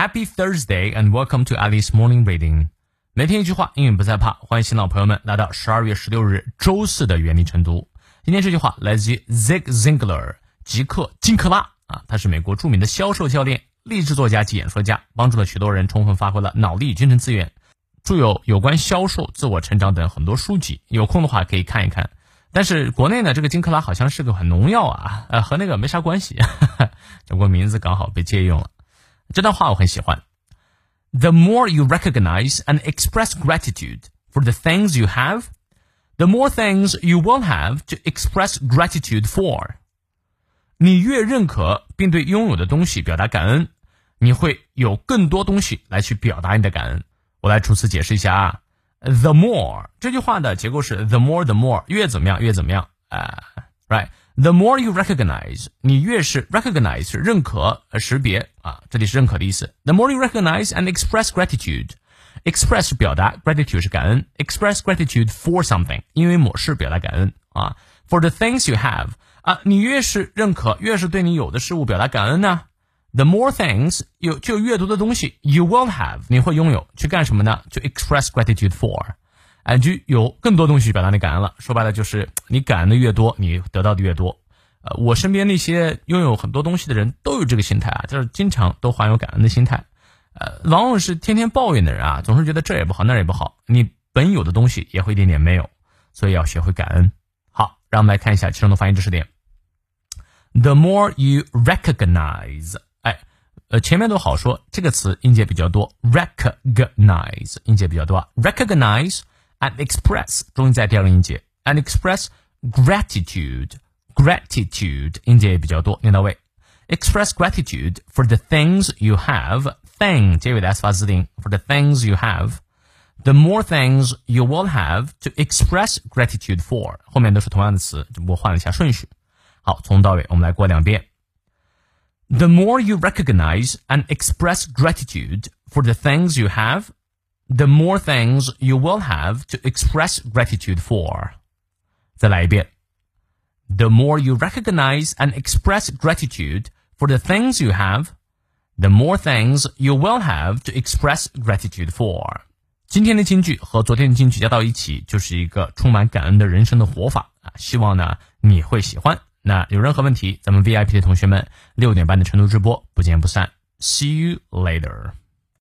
Happy Thursday and welcome to Alice Morning Reading。每天一句话，英语不再怕。欢迎新老朋友们来到十二月十六日周四的原力晨读。今天这句话来自于 Zig Ziglar，吉克金克拉啊，他是美国著名的销售教练、励志作家及演说家，帮助了许多人充分发挥了脑力与精神资源，著有有关销售、自我成长等很多书籍。有空的话可以看一看。但是国内呢，这个金克拉好像是个很农药啊，呃，和那个没啥关系，只不过名字刚好被借用了。这段话我很喜欢。The more you recognize and express gratitude for the things you have, the more things you will have to express gratitude for. 你越认可并对拥有的东西表达感恩，你会有更多东西来去表达你的感恩。我来逐词解释一下啊。The more 这句话的结构是 the more the more 越怎么样越怎么样啊、uh,，right。 The more you recognize，你越是 recognize 是认可、识别啊，这里是认可的意思。The more you recognize and express gratitude，express 是表达，gratitude 是感恩，express gratitude for something，因为某事表达感恩啊。For the things you have 啊，你越是认可，越是对你有的事物表达感恩呢。The more things 有就越多的东西 you will have 你会拥有，去干什么呢？就 express gratitude for。 感觉有更多东西表达你感恩了。说白了就是你感恩的越多，你得到的越多。呃，我身边那些拥有很多东西的人都有这个心态啊，就是经常都怀有感恩的心态。呃，往往是天天抱怨的人啊，总是觉得这也不好那也不好，你本有的东西也会一点点没有，所以要学会感恩。好，让我们来看一下其中的发音知识点。The more you recognize，哎，呃，前面都好说，这个词音节比较多，recognize 音节比较多，recognize。and express 中音在第二个音节，and express gratitude gratitude 音节也比较多，念到位。Express gratitude for the things you have thing 结尾的 s 发字定 for the things you have。The more things you will have to express gratitude for，后面都是同样的词，只不过换了一下顺序。好，从头到尾我们来过两遍。The more you recognize and express gratitude for the things you have, the more things you will have to express gratitude for. 再来一遍. The more you recognize and express gratitude for the things you have, the more things you will have to express gratitude for. 今天的金句和昨天的金句加到一起，就是一个充满感恩的人生的活法啊！希望呢你会喜欢。那有任何问题，咱们 VIP 的同学们六点半的晨读直播不见不散。See you later.